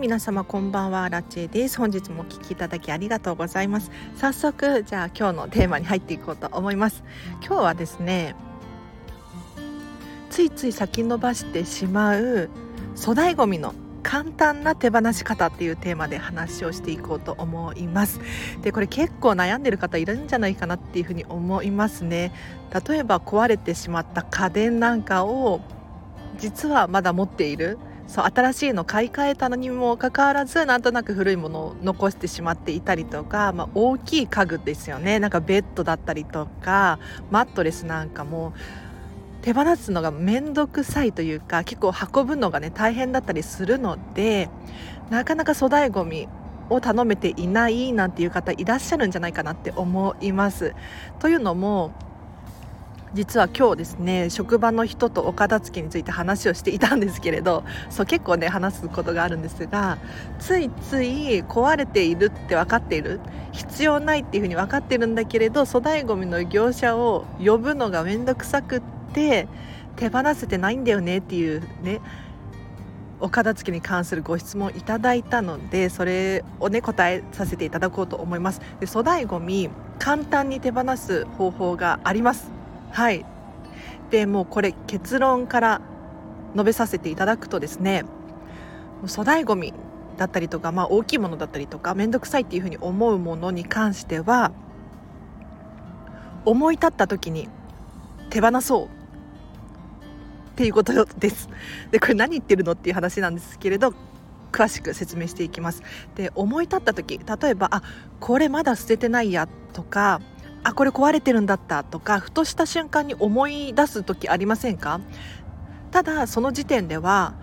皆様こんばんはラチェです。本日もお聞きいただきありがとうございます。早速じゃあ今日のテーマに入っていこうと思います。今日はですねついつい先延ばしてしまう粗大ごみの簡単な手放し方っていうテーマで話をしていこうと思います。でこれ結構悩んでる方いるんじゃないかなっていうふうに思いますね。例えば壊れてしまった家電なんかを実はまだ持っているそう新しいの買い替えたのにもかかわらずなんとなく古いものを残してしまっていたりとか、まあ、大きい家具ですよねなんかベッドだったりとかマットレスなんかも手放すのが面倒くさいというか結構運ぶのがね大変だったりするのでなかなか粗大ごみを頼めていないなんていう方いらっしゃるんじゃないかなって思います。というのも実は今日ですね職場の人とお片付けについて話をしていたんですけれどそう結構ね話すことがあるんですがついつい壊れているって分かっている？必要ないっていうふうに分かってるんだけれど粗大ごみの業者を呼ぶのが面倒くさくって手放せてないんだよねっていうねお片付けに関するご質問いただいたのでそれをね答えさせていただこうと思います。で粗大ごみ簡単に手放す方法があります。はいでもうこれ結論から述べさせていただくとですね粗大ごみだったりとか、まあ、大きいものだったりとか面倒くさいっていうふうに思うものに関しては思い立った時に手放そうっていうことです。でこれ何言ってるのっていう話なんですけれど詳しく説明していきます。で思い立った時例えばあこれまだ捨ててないやとかあこれ壊れてるんだったとかふとした瞬間に思い出す時ありませんか？ただその時点では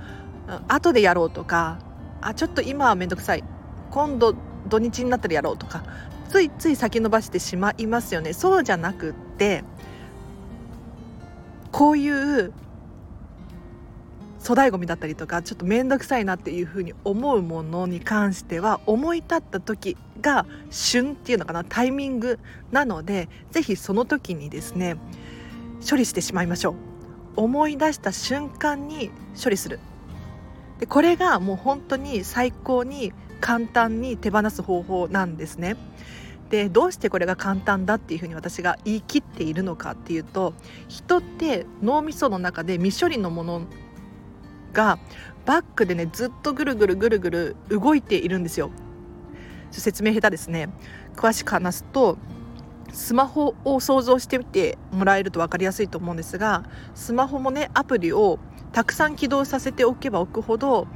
後でやろうとかあちょっと今は面倒くさい。今度土日になったらやろうとかついつい先延ばしてしまいますよね。そうじゃなくってこういう粗大ごみだったりとかちょっと面倒くさいなっていうふうに思うものに関しては思い立った時が旬っていうのかなタイミングなので是非その時にですね処理してしまいましょう。思い出した瞬間に処理する。でこれがもう本当に最高に簡単に手放す方法なんですね。でどうしてこれが簡単だっていうふうに私が言い切っているのかっていうと人って脳みその中で未処理のものがバックでねずっとぐるぐるぐるぐる動いているんですよ。説明下手ですね。詳しく話すとスマホを想像してみてもらえると分かりやすいと思うんですがスマホもねアプリをたくさん起動させておけばおくほど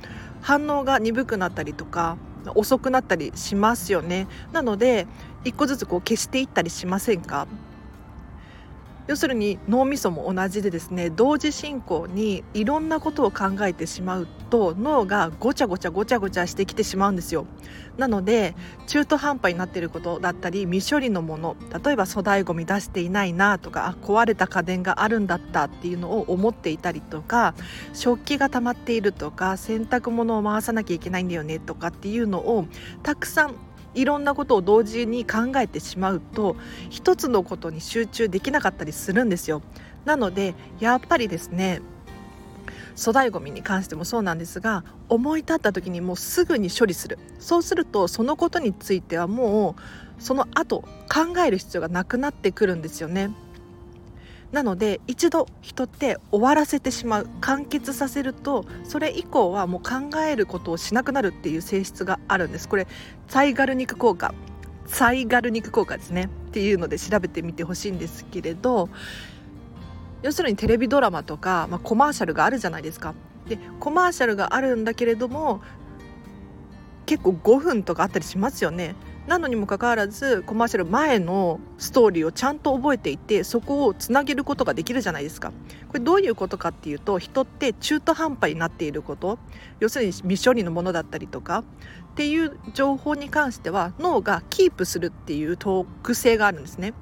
反応が鈍くなったりとか遅くなったりしますよね。なので一個ずつこう消していったりしませんか？要するに脳みそも同じでですね同時進行にいろんなことを考えてしまうと脳がごちゃごちゃごちゃごちゃしてきてしまうんですよ。なので中途半端になっていることだったり未処理のもの例えば粗大ごみ出していないなとかあ壊れた家電があるんだったっていうのを思っていたりとか食器が溜まっているとか洗濯物を回さなきゃいけないんだよねとかっていうのをたくさんいろんなことを同時に考えてしまうと一つのことに集中できなかったりするんですよ。なのでやっぱりですね粗大ごみに関してもそうなんですが思い立った時にもうすぐに処理するそうするとそのことについてはもうその後考える必要がなくなってくるんですよね。なので一度人って終わらせてしまう完結させるとそれ以降はもう考えることをしなくなるっていう性質があるんですこれサイガル肉効果サイガル肉効果ですねっていうので調べてみてほしいんですけれど要するにテレビドラマとか、まあ、コマーシャルがあるじゃないですか。でコマーシャルがあるんだけれども結構5分とかあったりしますよね。なのにもかかわらずコマーシャル前のストーリーをちゃんと覚えていてそこをつなげることができるじゃないですか。これどういうことかっていうと人って中途半端になっていること。要するに未処理のものだったりとか。っていう情報に関しては脳がキープするっていう特性があるんですね。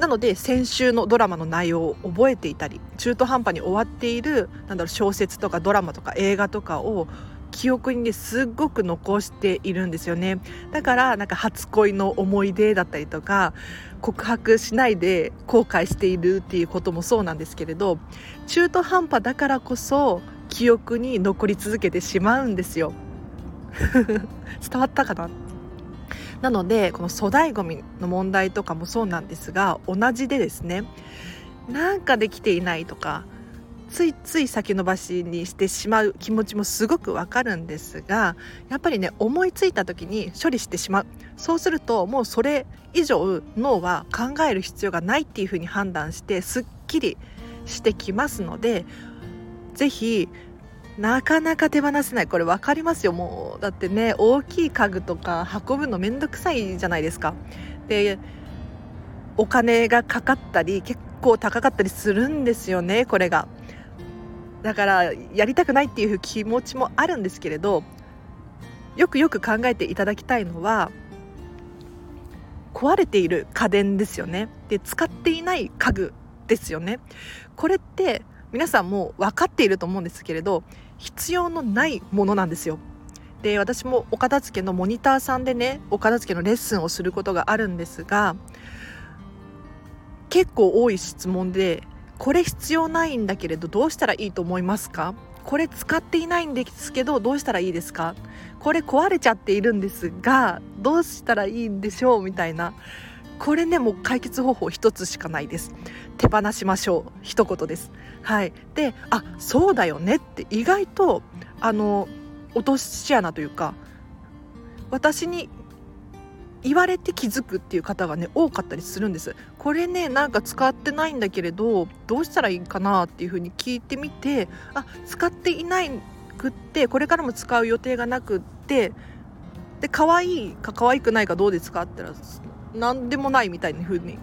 なので先週のドラマの内容を覚えていたり中途半端に終わっているなんだろう小説とかドラマとか映画とかを記憶にねすっごく残しているんですよね。だからなんか初恋の思い出だったりとか告白しないで後悔しているっていうこともそうなんですけれど中途半端だからこそ記憶に残り続けてしまうんですよ。伝わったかな？なのでこの粗大ごみの問題とかもそうなんですが同じでですねなんかできていないとかついつい先延ばしにしてしまう気持ちもすごくわかるんですがやっぱりね思いついた時に処理してしまうそうするともうそれ以上脳は考える必要がないっていうふうに判断してすっきりしてきますので是非なかなか手放せないこれ分かりますよもうだってね大きい家具とか運ぶのめんどくさいじゃないですか。でお金がかかったり結構高かったりするんですよねこれが。だからやりたくないっていう気持ちもあるんですけれどよくよく考えていただきたいのは壊れている家電ですよね。で使っていない家具ですよね。これって皆さんも分かっていると思うんですけれど必要のないものなんですよ。で私もお片付けのモニターさんでねお片付けのレッスンをすることがあるんですが結構多い質問でこれ必要ないんだけれどどうしたらいいと思いますか？これ使っていないんですけどどうしたらいいですか？これ壊れちゃっているんですがどうしたらいいんでしょう？みたいな。これねもう解決方法一つしかないです。手放しましょう。一言です。はい。であそうだよねって意外とあの落とし穴というか私に言われて気づくっていう方がね多かったりするんです。これねなんか使ってないんだけれどどうしたらいいかなっていうふうに聞いてみてあ使っていないくってこれからも使う予定がなくってで可愛いか可愛くないかどうですかって言ったら何でもないみたいな風に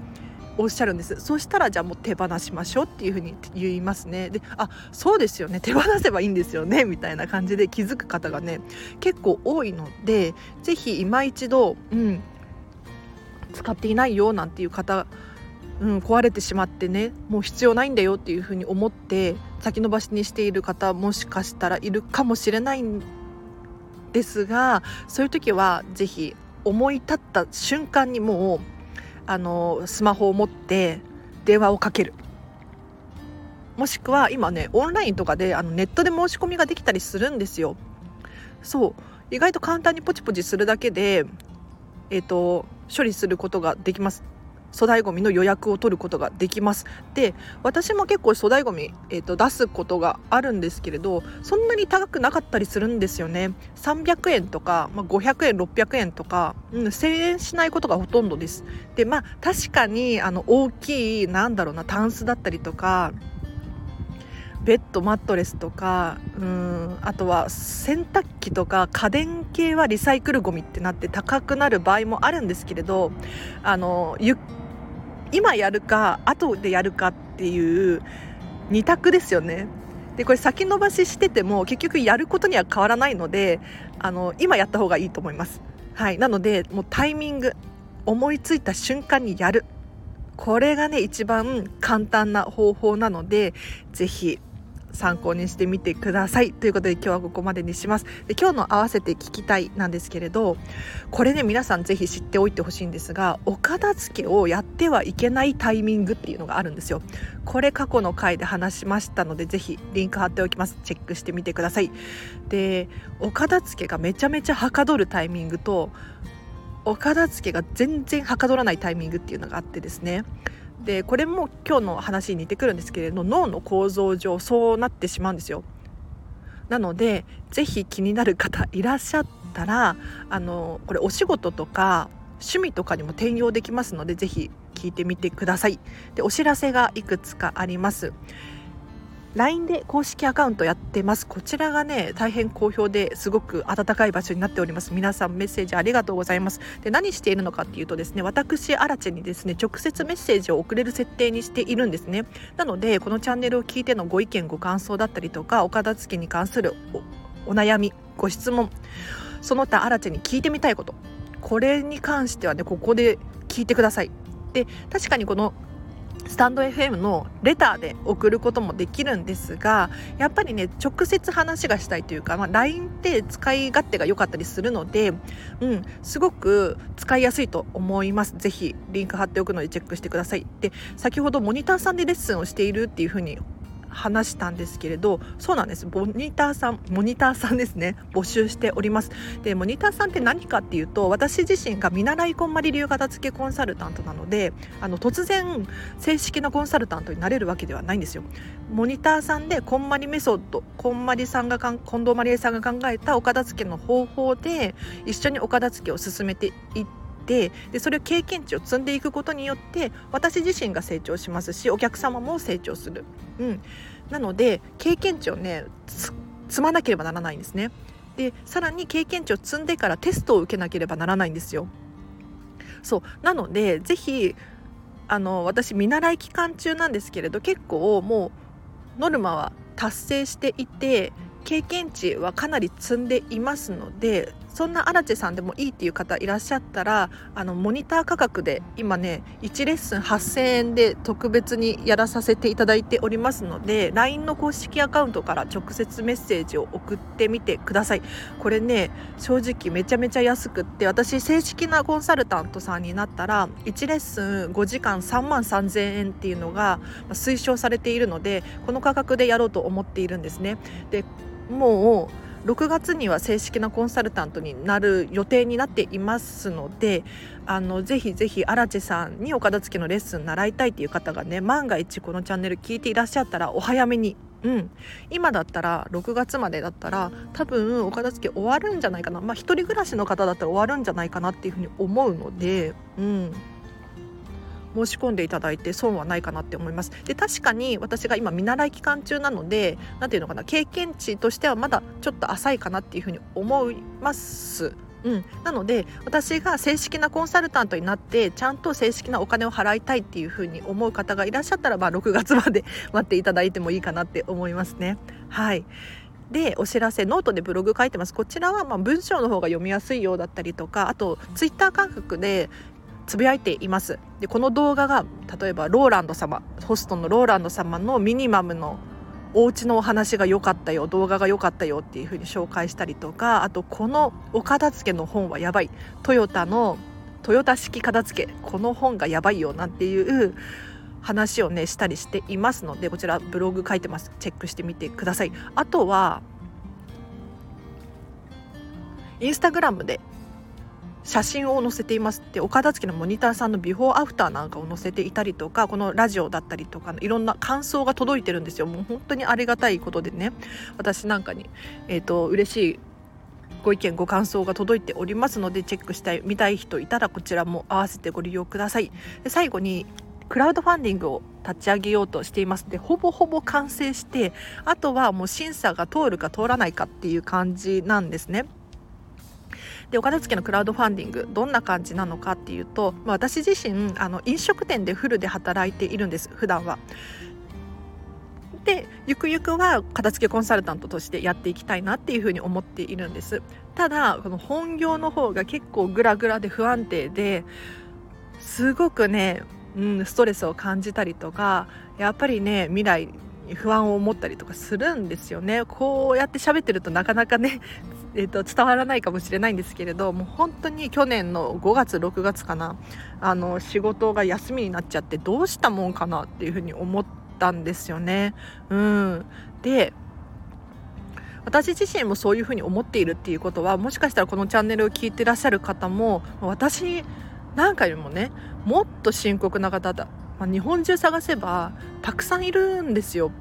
おっしゃるんです。そしたらじゃあもう手放しましょうっていう風に言いますね。であそうですよね。手放せばいいんですよね。みたいな感じで気づく方がね結構多いので是非今一度、うん、使っていないよなんていう方うん、壊れてしまってねもう必要ないんだよっていうふうに思って先延ばしにしている方もしかしたらいるかもしれないんですがそういう時は是非思い立った瞬間にもうあのスマホを持って電話をかける。もしくは今ねオンラインとかであのネットで申し込みができたりするんですよ。そう。意外と簡単にポチポチするだけでえっ、ー、と処理することができます。粗大ごみの予約を取ることができます。で私も結構粗大ごみ、えーと、出すことがあるんですけれどそんなに高くなかったりするんですよね。300円とか、まあ、500円600円とか、うん、1000円しないことがほとんどです。でまあ確かにあの大きいなんだろうなタンスだったりとかベッドマットレスとかうんあとは洗濯機とか家電系はリサイクルゴミってなって高くなる場合もあるんですけれどあのゆ今やるか後でやるかっていう2択ですよね。でこれ先延ばししてても結局やることには変わらないのであの今やった方がいいと思います。はい、なのでもうタイミング思いついた瞬間にやるこれがね一番簡単な方法なので是非参考にしてみてください。ということで今日はここまでにします。で今日の合わせて聞きたいなんですけれどこれね皆さんぜひ知っておいてほしいんですがお片付けをやってはいけないタイミングっていうのがあるんですよ。これ過去の回で話しましたのでぜひリンク貼っておきます。チェックしてみてください。でお片付けがめちゃめちゃはかどるタイミングとお片付けが全然はかどらないタイミングっていうのがあってですね。でこれも今日の話に似てくるんですけれど脳の構造上そうなってしまうんですよ。なので是非気になる方いらっしゃったらあのこれお仕事とか趣味とかにも転用できますので是非聞いてみてください。でお知らせがいくつかあります。LINE で公式アカウントやってます。こちらがね大変好評ですごく温かい場所になっております。皆さんメッセージありがとうございます。で何しているのかっていうとですね私アラチェにですね直接メッセージを送れる設定にしているんですね。なのでこのチャンネルを聞いてのご意見ご感想だったりとかお片付けに関するお悩みご質問その他アラチェに聞いてみたいことこれに関してはねここで聞いてください。で確かにこのスタンド FM のレターで送ることもできるんですがやっぱりね直接話がしたいというか、まあ、LINE って使い勝手が良かったりするので、うん、すごく使いやすいと思います。是非リンク貼っておくのでチェックしてください。で先ほどモニターさんでレッスンをしているっていうふうに話したんですけれどそうなんです。モニターさんモニターさんですね。募集しております。でモニターさんって何かっていうと私自身が見習いこんまり流片付けコンサルタントなのであの突然正式なコンサルタントになれるわけではないんですよ。モニターさんでこんまりメソッドこんまりさんが近藤まりえさんが考えたお片付けの方法で一緒にお片付けを進めていっててでそれを経験値を積んでいくことによって私自身が成長しますしお客様も成長する、うん、なので経験値をね積まなければならないんですね。でさらに経験値を積んでからテストを受けなければならないんですよ。そう。なのでぜひあの私見習い期間中なんですけれど結構もうノルマは達成していて経験値はかなり積んでいますのでそんな荒地さんでもいいっていう方いらっしゃったらあのモニター価格で今ね1レッスン8000円で特別にやらさせていただいておりますので LINE の公式アカウントから直接メッセージを送ってみてください。これね正直めちゃめちゃ安くって私正式なコンサルタントさんになったら1レッスン5時間3万3000円っていうのが推奨されているのでこの価格でやろうと思っているんですね。でもう6月には正式なコンサルタントになる予定になっていますのであのぜひぜひ荒地さんにお片付けのレッスン習いたいっていう方がね万が一このチャンネル聞いていらっしゃったらお早めに。うん、今だったら6月までだったら多分お片付け終わるんじゃないかな。まあ一人暮らしの方だったら終わるんじゃないかなっていうふうに思うので、うん、申し込んでいただいて損はないかなって思います。で確かに私が今見習い期間中なので何ていうのかな経験値としてはまだちょっと浅いかなっていうふうに思います。うん、なので私が正式なコンサルタントになってちゃんと正式なお金を払いたいっていうふうに思う方がいらっしゃったら、まあ、6月まで 待っていただいてもいいかなって思いますね。はい。でお知らせノートでブログ書いてます。こちらはま文章の方が読みやすいようだったりとかあとツイッター感覚でつぶやいています。でこの動画が例えばローランド様ホストのローランド様のミニマムのお家のお話が良かったよ動画が良かったよっていう風に紹介したりとかあとこのお片付けの本はやばいトヨタのトヨタ式片付けこの本がやばいよなんていう話をねしたりしていますのでこちらブログ書いてます。チェックしてみてください。あとはインスタグラムで写真を載せています。って岡田付のモニターさんのビフォーアフターなんかを載せていたりとかこのラジオだったりとかいろんな感想が届いてるんですよ。もう本当にありがたいことでね。私なんかに、えーと、嬉しいご意見ご感想が届いておりますのでチェックしたい見たい人いたらこちらも合わせてご利用ください。で最後にクラウドファンディングを立ち上げようとしています。でほぼほぼ完成してあとはもう審査が通るか通らないかっていう感じなんですね。でお片付けのクラウドファンディングどんな感じなのかっていうと、ま、私自身あの飲食店でフルで働いているんです普段は。でゆくゆくは片付けコンサルタントとしてやっていきたいなっていうふうに思っているんですただこの本業の方が結構グラグラで不安定ですごくね、うん、ストレスを感じたりとかやっぱりね未来不安を持ったりとかするんですよねこうやって喋ってるとなかなかね えーと、伝わらないかもしれないんですけれどもう本当に去年の5月6月かなあの仕事が休みになっちゃってどうしたもんかなっていうふうに思ったんですよね。うん、で私自身もそういうふうに思っているっていうことはもしかしたらこのチャンネルを聞いてらっしゃる方も私なんかよりもねもっと深刻な方だ、まあ、日本中探せばたくさんいるんですよ。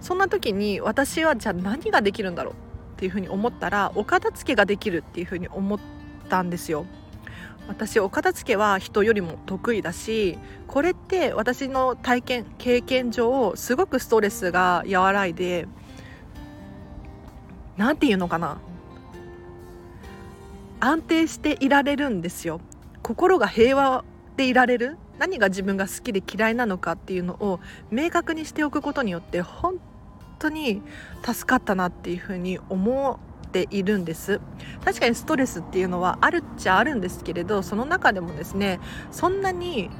そんな時に私はじゃあ何ができるんだろうっていうふうに思ったらお片付けができるっていうふうに思ったんですよ。私お片付けは人よりも得意だしこれって私の体験経験上すごくストレスが和らいで何て言うのかな安定していられるんですよ心が平和でいられる何が自分が好きで嫌いなのかっていうのを明確にしておくことによって本当に助かったなっていうふうに思っているんです。確かにストレスっていうのはあるっちゃあるんですけれどその中でもですねそんなに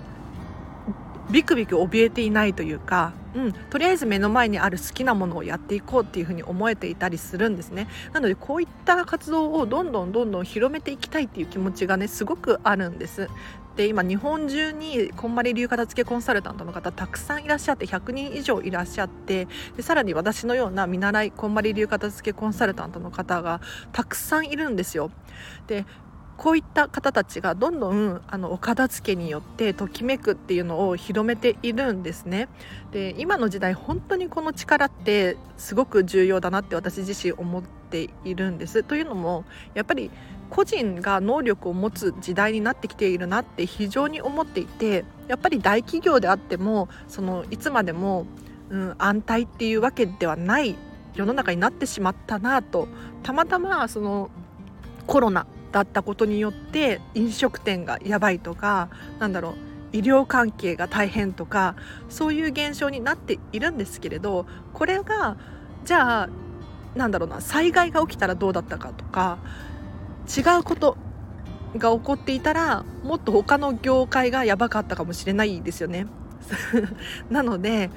ビクビク怯えていないというか、うん、とりあえず目の前にある好きなものをやっていこうっていうふうに思えていたりするんですね。なのでこういった活動をどんどんどんどん広めていきたいっていう気持ちがねすごくあるんです。で今日本中にこんまり流片付けコンサルタントの方たくさんいらっしゃって100人以上いらっしゃってでさらに私のような見習いこんまり流片付けコンサルタントの方がたくさんいるんですよ。でこういった方たちがどんどんあのお片付けによってときめくっていうのを広めているんですね。で今の時代本当にこの力ってすごく重要だなって私自身思っているんです。というのもやっぱり個人が能力を持つ時代になってきているなって非常に思っていてやっぱり大企業であってもそのいつまでも、うん、安泰っていうわけではない世の中になってしまったなとたまたまそのコロナだったことによって飲食店がやばいとかなんだろう医療関係が大変とかそういう現象になっているんですけれどこれがじゃあなんだろうな災害が起きたらどうだったかとか違うことが起こっていたらもっと他の業界がやばかったかもしれないですよね。なので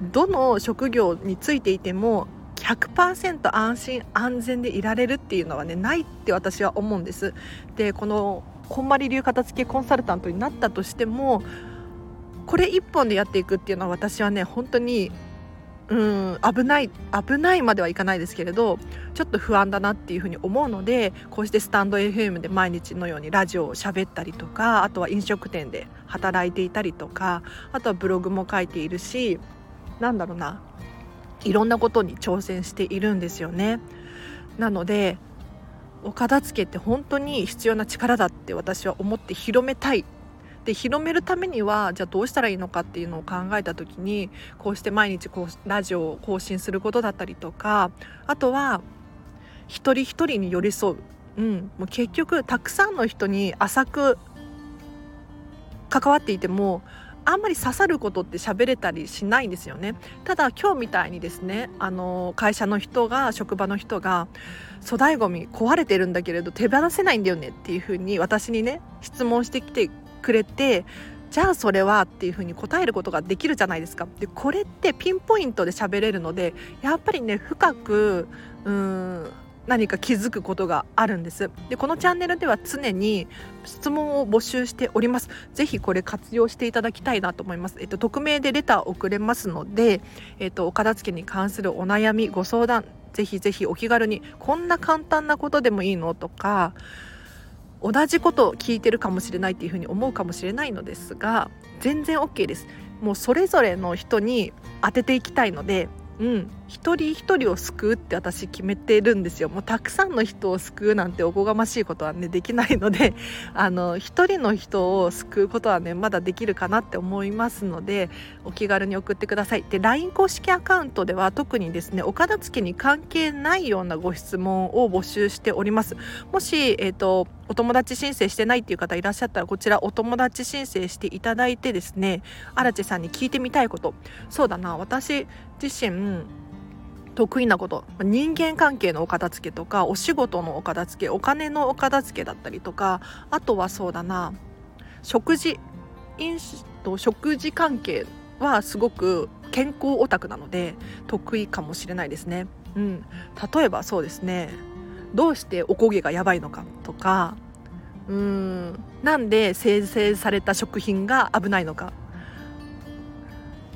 どの職業についていても100%安心安全でいられるっていうのはねないって私は思うんです。でこのこんまり流片付けコンサルタントになったとしてもこれ一本でやっていくっていうのは私はね本当にうん危ない危ないまではいかないですけれどちょっと不安だなっていうふうに思うのでこうしてスタンド FM で毎日のようにラジオを喋ったりとかあとは飲食店で働いていたりとかあとはブログも書いているしなんだろうないろんなことに挑戦しているんですよね。なのでお片付けって本当に必要な力だって私は思って広めたいで広めるためにはじゃあどうしたらいいのかっていうのを考えた時にこうして毎日こうラジオを更新することだったりとかあとは一人一人に寄り添う、うん、もう結局たくさんの人に浅く関わっていてもあんまり刺さることって喋れたりしないんですよね。ただ今日みたいにですねあの会社の人が職場の人が粗大ごみ壊れてるんだけれど手放せないんだよねっていうふうに私にね質問してきてくれてじゃあそれはっていうふうに答えることができるじゃないですか。でこれってピンポイントで喋れるのでやっぱりね深くうん何か気づくことがあるんです。でこのチャンネルでは常に質問を募集しております。ぜひこれ活用していただきたいなと思います。えっと匿名でレター送れますのでえっとお片付けに関するお悩みご相談ぜひぜひお気軽にこんな簡単なことでもいいのとか同じことを聞いてるかもしれないっていうふうに思うかもしれないのですが全然 OK です。もうそれぞれの人に当てていきたいのでうん、一人一人を救うって私決めてるんですよ。もうたくさんの人を救うなんておこがましいことはねできないので あの一人の人を救うことはねまだできるかなって思いますのでお気軽に送ってください。で LINE 公式アカウントでは特にですねお片付けに関係ないようなご質問を募集しております。もし、えーとお友達申請してないっていう方いらっしゃったらこちらお友達申請していただいてですね荒地さんに聞いてみたいこと。そうだな私自身得意なこと人間関係のお片付けとかお仕事のお片付けお金のお片付けだったりとかあとはそうだな食事飲酒と食事関係はすごく健康オタクなので得意かもしれないですね。うん、例えばそうですね。どうしておこげがやばいのかとかうーんなんで生成された食品が危ないのか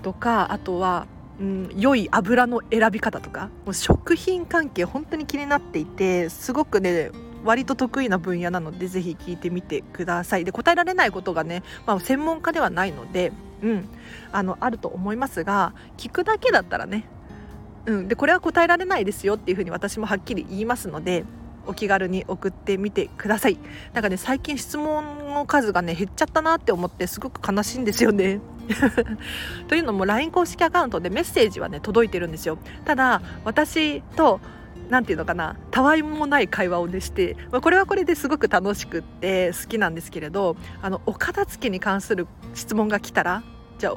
とかあとは、うん、良い油の選び方とか。もう食品関係本当に気になっていてすごくね割と得意な分野なのでぜひ聞いてみてください。で答えられないことがね、まあ、専門家ではないので、うん、あのあると思いますが聞くだけだったらねうん、でこれは答えられないですよっていうふうに私もはっきり言いますのでお気軽に送ってみてください。なんかね最近質問の数がね減っちゃったなって思ってすごく悲しいんですよね。というのも LINE 公式アカウントでメッセージはね届いてるんですよ。ただ私と何て言うのかなたわいもない会話をねして、まあ、これはこれですごく楽しくって好きなんですけれどあのお片付けに関する質問が来たらじゃあ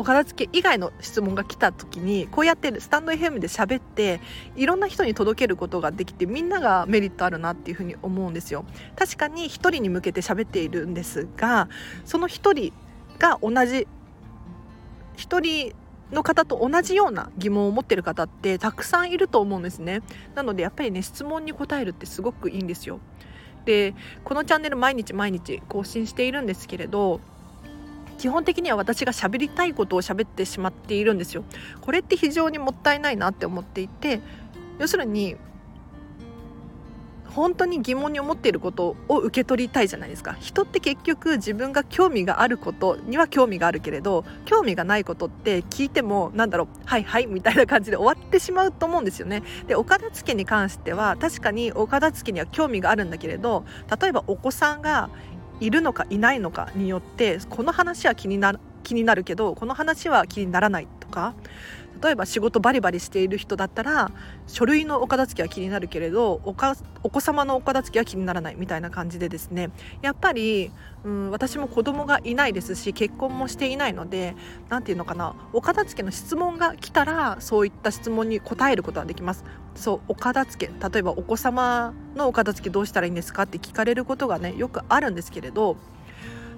お片付け以外の質問が来た時にこうやってスタンド FM で喋っていろんな人に届けることができてみんながメリットあるなっていうふうに思うんですよ。確かに1人に向けて喋っているんですがその1人が同じ1人の方と同じような疑問を持ってる方ってたくさんいると思うんですね。なのでやっぱりね質問に答えるってすごくいいんですよ。でこのチャンネル毎日毎日更新しているんですけれど基本的には私が喋りたいことを喋ってしまっているんですよ。これって非常にもったいないなって思っていて要するに本当に疑問に思っていることを受け取りたいじゃないですか人って結局自分が興味があることには興味があるけれど興味がないことって聞いてもなんだろうはいはいみたいな感じで終わってしまうと思うんですよねでお片付けに関しては確かにお片付けには興味があるんだけれど例えばお子さんがいるのかいないのかによってこの話は気にな気になるけどこの話は気にならないとか例えば仕事バリバリしている人だったら書類のお片付けは気になるけれどおかお子様のお片付けは気にならないみたいな感じでですねやっぱり、うん、私も子供がいないですし結婚もしていないので何て言うのかなお片付けの質問が来たらそういった質問に答えることはできます。そうお片付け例えばお子様のお片付けどうしたらいいんですかって聞かれることがねよくあるんですけれど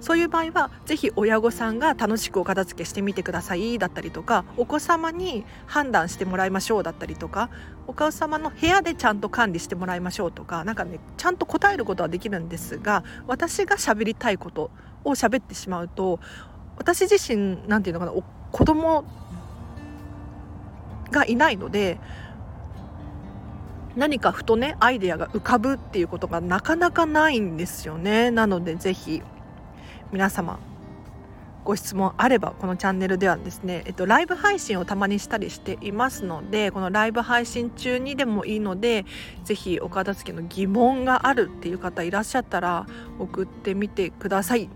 そういう場合は是非親御さんが楽しくお片付けしてみてくださいだったりとかお子様に判断してもらいましょうだったりとかお母様の部屋でちゃんと管理してもらいましょうとか何かねちゃんと答えることはできるんですが私が喋りたいことを喋ってしまうと私自身何て言うのかな子供がいないので何かふとねアイデアが浮かぶっていうことがなかなかないんですよね。なので是非皆様ご質問あればこのチャンネルではですね、えっと、ライブ配信をたまにしたりしていますのでこのライブ配信中にでもいいので是非お片付けの疑問があるっていう方いらっしゃったら送ってみてください。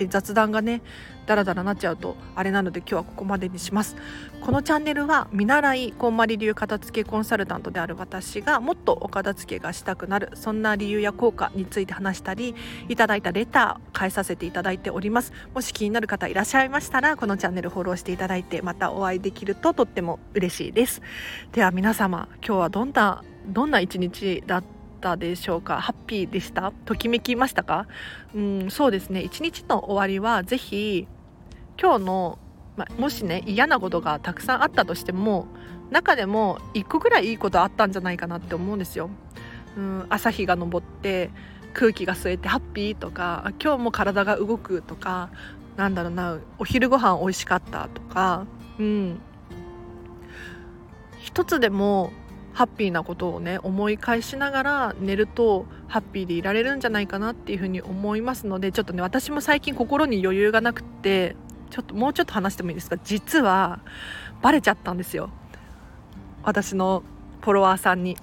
で雑談がねダラダラなっちゃうとあれなので今日はここまでにします。このチャンネルは見習いこんまり流片付けコンサルタントである私がもっとお片付けがしたくなるそんな理由や効果について話したりいただいたレター返させていただいております。もし気になる方いらっしゃいましたらこのチャンネルフォローしていただいてまたお会いできるととっても嬉しいです。では皆様今日はどんなどんな一日だったったでしょうか？ハッピーでした？ときめきましたか？うんそうですね。一日の終わりはぜひ今日の、ま、もしね嫌なことがたくさんあったとしても中でも1個ぐらいいいことあったんじゃないかなって思うんですよ。うん朝日が昇って空気が吸えてハッピーとか今日も体が動くとかなんだろうなお昼ご飯美味しかったとかうん。一つでもハッピーなことをね思い返しながら寝るとハッピーでいられるんじゃないかなっていうふうに思いますのでちょっとね私も最近心に余裕がなくってちょっともうちょっと話してもいいですか？実はバレちゃったんですよ。私のフォロワーさんに。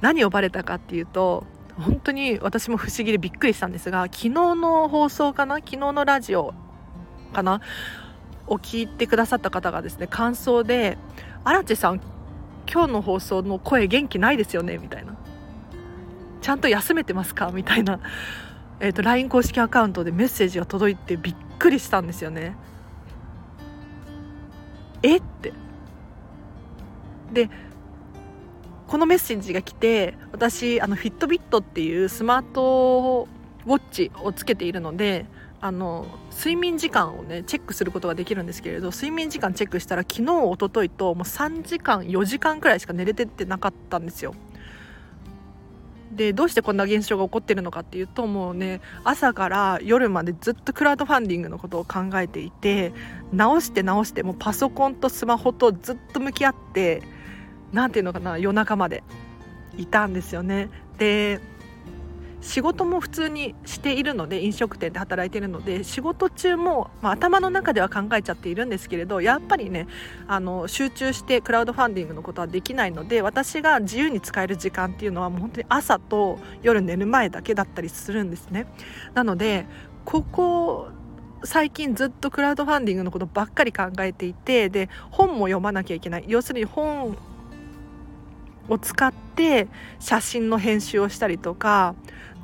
何をバレたかっていうと本当に私も不思議でびっくりしたんですが昨日の放送かな？昨日のラジオかな？を聞いてくださった方がですね感想で「荒地さん今日の放送の声元気ないですよねみたいな。ちゃんと休めてますか？みたいな、えーと、LINE 公式アカウントでメッセージが届いてびっくりしたんですよね。え？って。でこのメッセージが来て私あのフィットビットっていうスマートウォッチをつけているのであの睡眠時間をねチェックすることができるんですけれど睡眠時間チェックしたら昨日一昨日ともう3時間4時間くらいしか寝れてってなかったんですよ。でどうしてこんな現象が起こってるのかっていうともうね朝から夜までずっとクラウドファンディングのことを考えていて直して直してもうパソコンとスマホとずっと向き合って何ていうのかな夜中までいたんですよね。で仕事も普通にしているので飲食店で働いているので仕事中も、まあ、頭の中では考えちゃっているんですけれどやっぱりねあの集中してクラウドファンディングのことはできないので私が自由に使える時間っていうのはもう本当に朝と夜寝る前だけだったりするんですね。なのでここ最近ずっとクラウドファンディングのことばっかり考えていてで本も読まなきゃいけない要するに本を使って写真の編集をしたりとか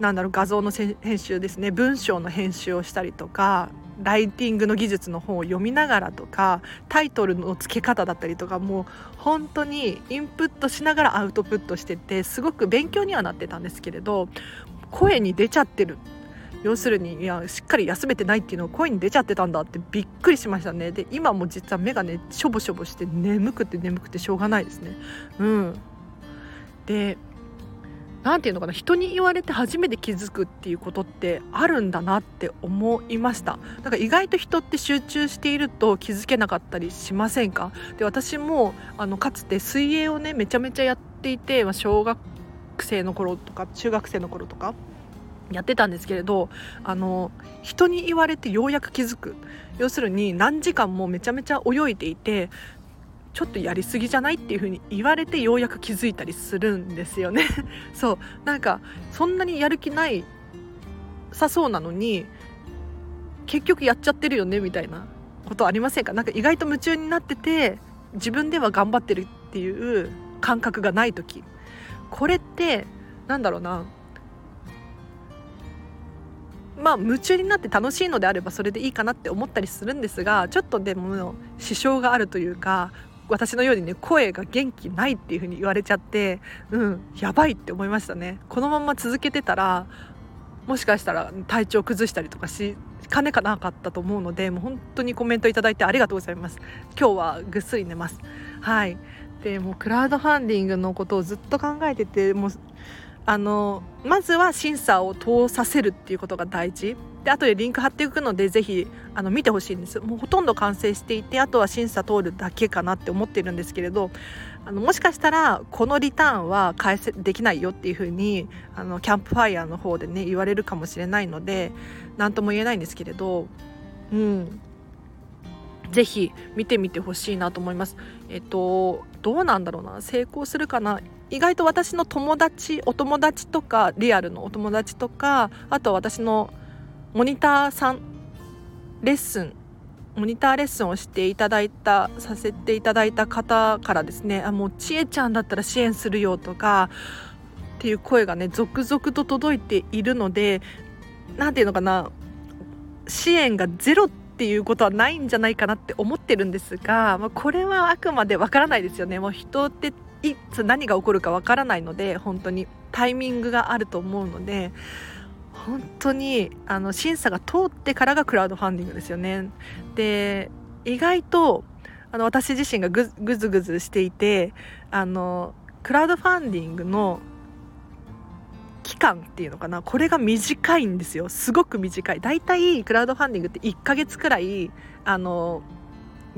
なんだろう画像の編集ですね。文章の編集をしたりとかライティングの技術の本を読みながらとかタイトルの付け方だったりとかもう本当にインプットしながらアウトプットしててすごく勉強にはなってたんですけれど声に出ちゃってる。要するにいやしっかり休めてないっていうのを声に出ちゃってたんだってびっくりしましたね。で今も実は目がねしょぼしょぼして眠くて眠くてしょうがないですね。うん。で何て言うのかな人に言われて初めて気づくっていうことってあるんだなって思いました。だから意外と人って集中していると気づけなかったりしませんか？で私もあのかつて水泳をねめちゃめちゃやっていて、まあ、小学生の頃とか中学生の頃とかやってたんですけれどあの人に言われてようやく気づく。要するに何時間もめちゃめちゃ泳いでいてちょっとやりすぎじゃないっていう風に言われてようやく気づいたりするんですよね。そう。なんかそんなにやる気ないさそうなのに結局やっちゃってるよねみたいなことありませんか？なんか意外と夢中になってて自分では頑張ってるっていう感覚がない時。これってなんだろうな。まあ夢中になって楽しいのであればそれでいいかなって思ったりするんですがちょっとでも支障があるというか私のようにね声が元気ないっていう風に言われちゃってうんやばいって思いましたね。このまま続けてたらもしかしたら体調崩したりとかしかねかなかったと思うのでもう本当にコメントいただいてありがとうございます。今日はぐっすり寝ます。はい。でもクラウドファンディングのことをずっと考えててもうあのまずは審査を通させるっていうことが大事。で後でリンク貼っていくのでぜひあの見てほしいんです。もうほとんど完成していてあとは審査通るだけかなって思ってるんですけれどあのもしかしたらこのリターンは返せできないよっていうふうにあのキャンプファイヤーの方でね言われるかもしれないので何とも言えないんですけれどうん。ぜひ見てみてほしいなと思います。えっとどうなんだろうな。成功するかな。意外と私の友達お友達とかリアルのお友達とかあと私のモニターさんレッスンモニターレッスンをしていただいたさせていただいた方からですねあもうちえちゃんだったら支援するよとかっていう声がね続々と届いているので何て言うのかな支援がゼロっていうことはないんじゃないかなって思ってるんですが、まあ、これはあくまでわからないですよねもう人っていつ何が起こるかわからないので本当にタイミングがあると思うので本当にあの審査が通ってからがクラウドファンディングですよね。で意外とあの私自身がぐずぐずしていてあのクラウドファンディングの間っていうのかな。これが短いんですよ。すごく短い。だいたいクラウドファンディングって1ヶ月くらいあの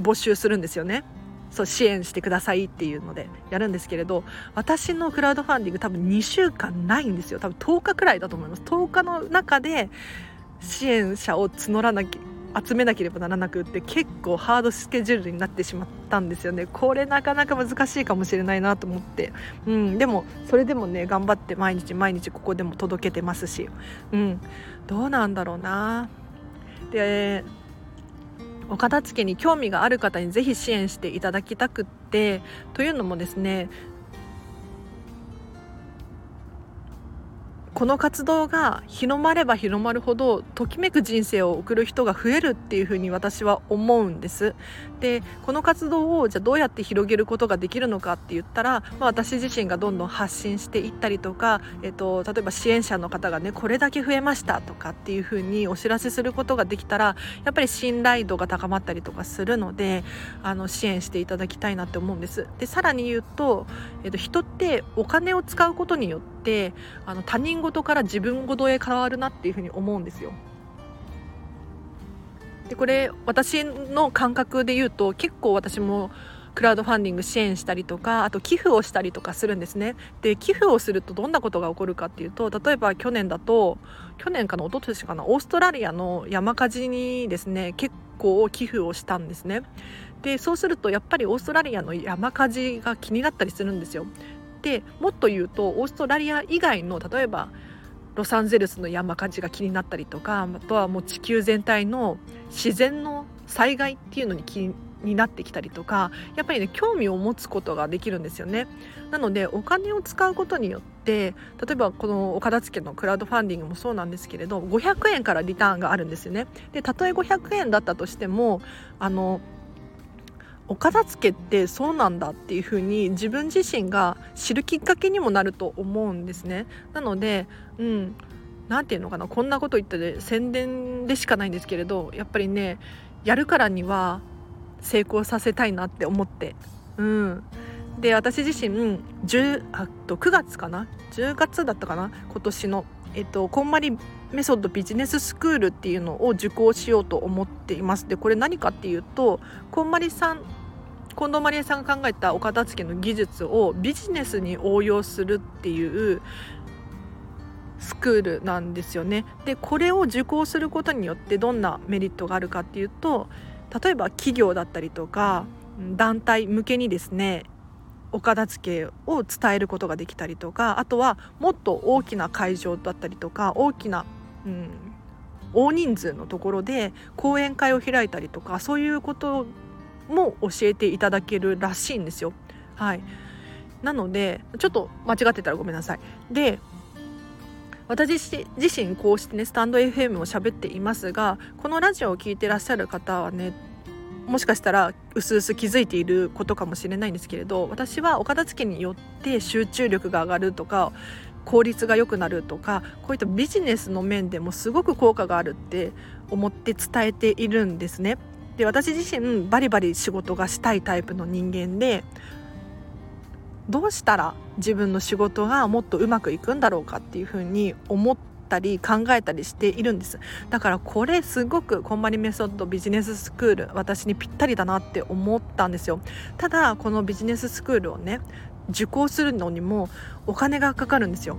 募集するんですよね。そう支援してくださいっていうのでやるんですけれど私のクラウドファンディング多分2週間ないんですよ。多分10日くらいだと思います。10日の中で支援者を募らなきゃ集めなければならなくって結構ハードスケジュールになってしまったんですよね。これなかなか難しいかもしれないなと思って、うん、でもそれでもね頑張って毎日毎日ここでも届けてますし、うん、どうなんだろうな。でお片付けに興味がある方にぜひ支援していただきたくって。というのもですねこの活動が広まれば広まるほどときめく人生を送る人が増えるっていうふうに私は思うんです。でこの活動をじゃあどうやって広げることができるのかって言ったら、まあ、私自身がどんどん発信していったりとか、えっと、例えば支援者の方がねこれだけ増えましたとかっていうふうにお知らせすることができたらやっぱり信頼度が高まったりとかするのであの支援していただきたいなって思うんです。でさらに言うと、えっと、人ってお金を使うことによってあの他人事から自分事へ変わるなっていうふうに思うんですよ。でこれ私の感覚で言うと結構私もクラウドファンディング支援したりとかあと寄付をしたりとかするんですね。で寄付をするとどんなことが起こるかっていうと例えば去年だと去年かな一昨年かなオーストラリアの山火事にですね結構寄付をしたんですね。でそうするとやっぱりオーストラリアの山火事が気になったりするんですよ。でもっと言うとオーストラリア以外の例えばロサンゼルスの山火事が気になったりとかあとはもう地球全体の自然の災害っていうのに気になってきたりとかやっぱりね興味を持つことができるんですよね。なのでお金を使うことによって例えばこのお片付のクラウドファンディングもそうなんですけれど500円からリターンがあるんですよね。でたとえ500円だったとしてもあのお片付けってそうなんだっていうふうに自分自身が知るきっかけにもなると思うんですね。なので、うん、何て言うのかなこんなこと言ってて宣伝でしかないんですけれどやっぱりねやるからには成功させたいなって思って。うん。で私自身10あと9月かな？10月だったかな？今年の、えっと、こんまりメソッドビジネススクールっていうのを受講しようと思っています。でこれ何かっていうとこんまりさん近藤まりえさんが考えたお片付けの技術をビジネスに応用するっていうスクールなんですよね。でこれを受講することによってどんなメリットがあるかっていうと例えば企業だったりとか団体向けにですねお片付けを伝えることができたりとかあとはもっと大きな会場だったりとか大きな、うん、大人数のところで講演会を開いたりとかそういうことも教えていただけるらしいんですよ。はい、なのでちょっと間違ってたらごめんなさい。で私自身こうしてねスタンド FM を喋っていますがこのラジオを聴いてらっしゃる方はねもしかしたらうすうす気づいていることかもしれないんですけれど私はお片付けによって集中力が上がるとか効率が良くなるとかこういったビジネスの面でもすごく効果があるって思って伝えているんですね。で私自身バリバリ仕事がしたいタイプの人間でどうしたら自分の仕事がもっとうまくいくんだろうかっていうふうに思ったり考えたりしているんです。だからこれすごくこんまりメソッドビジネススクール私にぴったりだなって思ったんですよ。ただこのビジネススクールをね受講するのにもお金がかかるんですよ。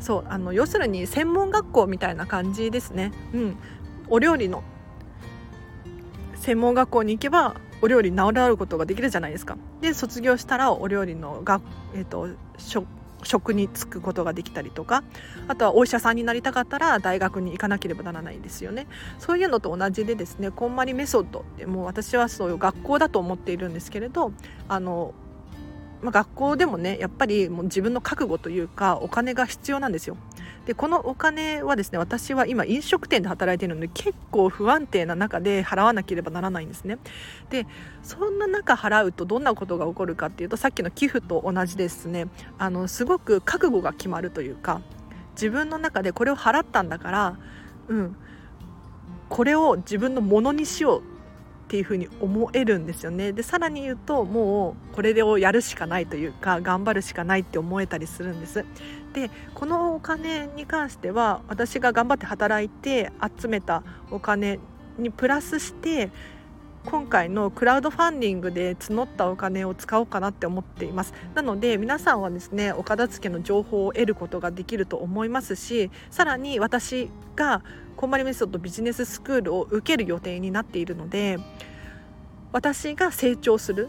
そうあの要するに専門学校みたいな感じですね。うん。お料理の専門学校に行けばお料理習うことができるじゃないですか。で卒業したらお料理のが、えーと、職に就くことができたりとかあとはお医者さんになりたかったら大学に行かなければならないんですよねそういうのと同じでですねこんまりメソッドってもう私はそういう学校だと思っているんですけれどあのまあ、学校でもねやっぱりもう自分の覚悟というかお金が必要なんですよ。でこのお金はですね私は今飲食店で働いているので結構不安定な中で払わなければならないんですね。でそんな中払うとどんなことが起こるかっていうとさっきの寄付と同じですねあのすごく覚悟が決まるというか自分の中でこれを払ったんだからうんこれを自分のものにしようっていうふうに思えるんですよね。でさらに言うともうこれをやるしかないというか頑張るしかないって思えたりするんです。でこのお金に関しては私が頑張って働いて集めたお金にプラスして今回のクラウドファンディングで募ったお金を使おうかなって思っています。なので皆さんはですねお片付けの情報を得ることができると思いますしさらに私がこんまりメソッドビジネススクールを受ける予定になっているので私が成長する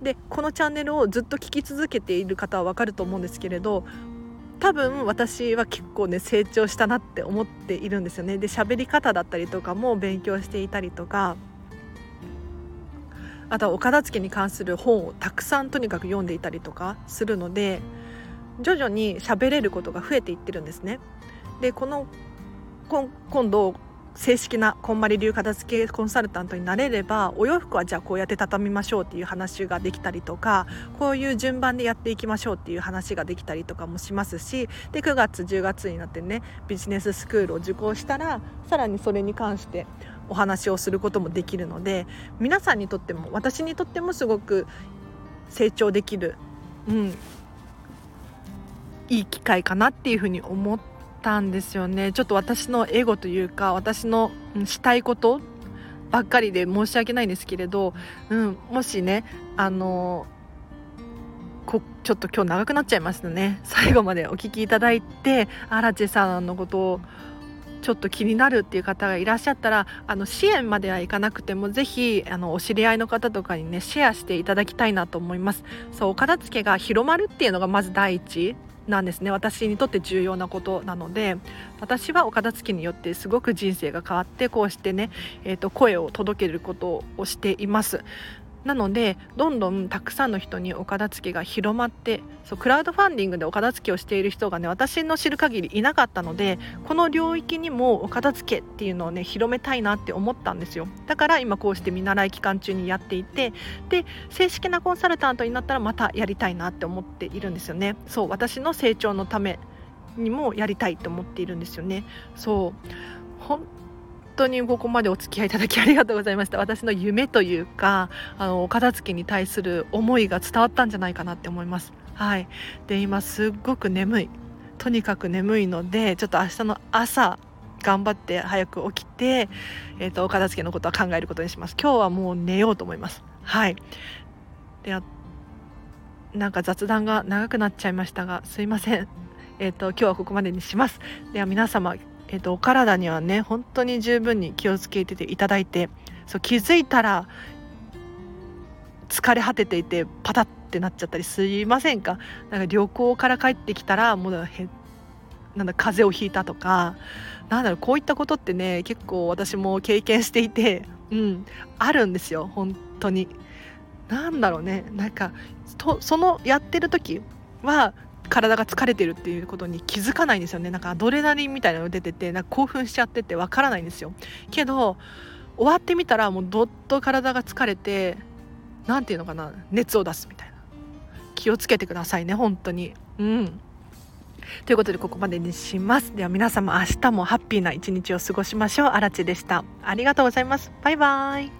でこのチャンネルをずっと聞き続けている方は分かると思うんですけれど多分私は結構ね成長したなって思っているんですよねで喋り方だったりとかも勉強していたりとかあとはお片付けに関する本をたくさんとにかく読んでいたりとかするので徐々に喋れることが増えていってるんですね。でこの今度正式なこんまり流片付けコンサルタントになれればお洋服はじゃあこうやって畳みましょうっていう話ができたりとかこういう順番でやっていきましょうっていう話ができたりとかもしますしで9月10月になってねビジネススクールを受講したらさらにそれに関してお話をすることもできるので皆さんにとっても私にとってもすごく成長できる、うん、いい機会かなっていうふうに思ってたんですよね。ちょっと私のエゴというか私のしたいことばっかりで申し訳ないんですけれど、うん、もしねあのこちょっと今日長くなっちゃいましたね。最後までお聞きいただいて荒地さんのことをちょっと気になるっていう方がいらっしゃったらあの支援まではいかなくてもぜひあのお知り合いの方とかにねシェアしていただきたいなと思います。そうお片付けが広まるっていうのがまず第一。なんですね。私にとって重要なことなので私はお片付けによってすごく人生が変わってこうしてね、えーと、声を届けることをしています。なのでどんどんたくさんの人にお片付けが広まってそうクラウドファンディングでお片付けをしている人がね私の知る限りいなかったのでこの領域にもお片付けっていうのをね広めたいなって思ったんですよ。だから今こうして見習い期間中にやっていてで正式なコンサルタントになったらまたやりたいなって思っているんですよね。そう私の成長のためにもやりたいと思っているんですよね。そう。本当にここまでお付き合いいただきありがとうございました。私の夢というかあのお片付けに対する思いが伝わったんじゃないかなって思います。はい。で今すっごく眠い。とにかく眠いのでちょっと明日の朝頑張って早く起きて、えーと、お片付けのことは考えることにします。今日はもう寝ようと思います。はい。でなんか雑談が長くなっちゃいましたがすいません。えっ、ー、と今日はここまでにします。では皆様えーと、お体にはね本当に十分に気をつけていただいてそう気づいたら疲れ果てていてパタッってなっちゃったりすいませんか？なんか旅行から帰ってきたらもうへなんだ風邪をひいたとかなんだろうこういったことってね結構私も経験していてうんあるんですよ本当に。なんだろうねなんかとそのやってる時は体が疲れてるっていうことに気づかないんですよね。なんかアドレナリンみたいなの出ててなんか興奮しちゃっててわからないんですよ。けど終わってみたらもうどっと体が疲れて何て言うのかな熱を出すみたいな。気をつけてくださいね本当に。うん。ということでここまでにします。では皆様明日もハッピーな一日を過ごしましょう。あらちでした。ありがとうございます。バイバイ。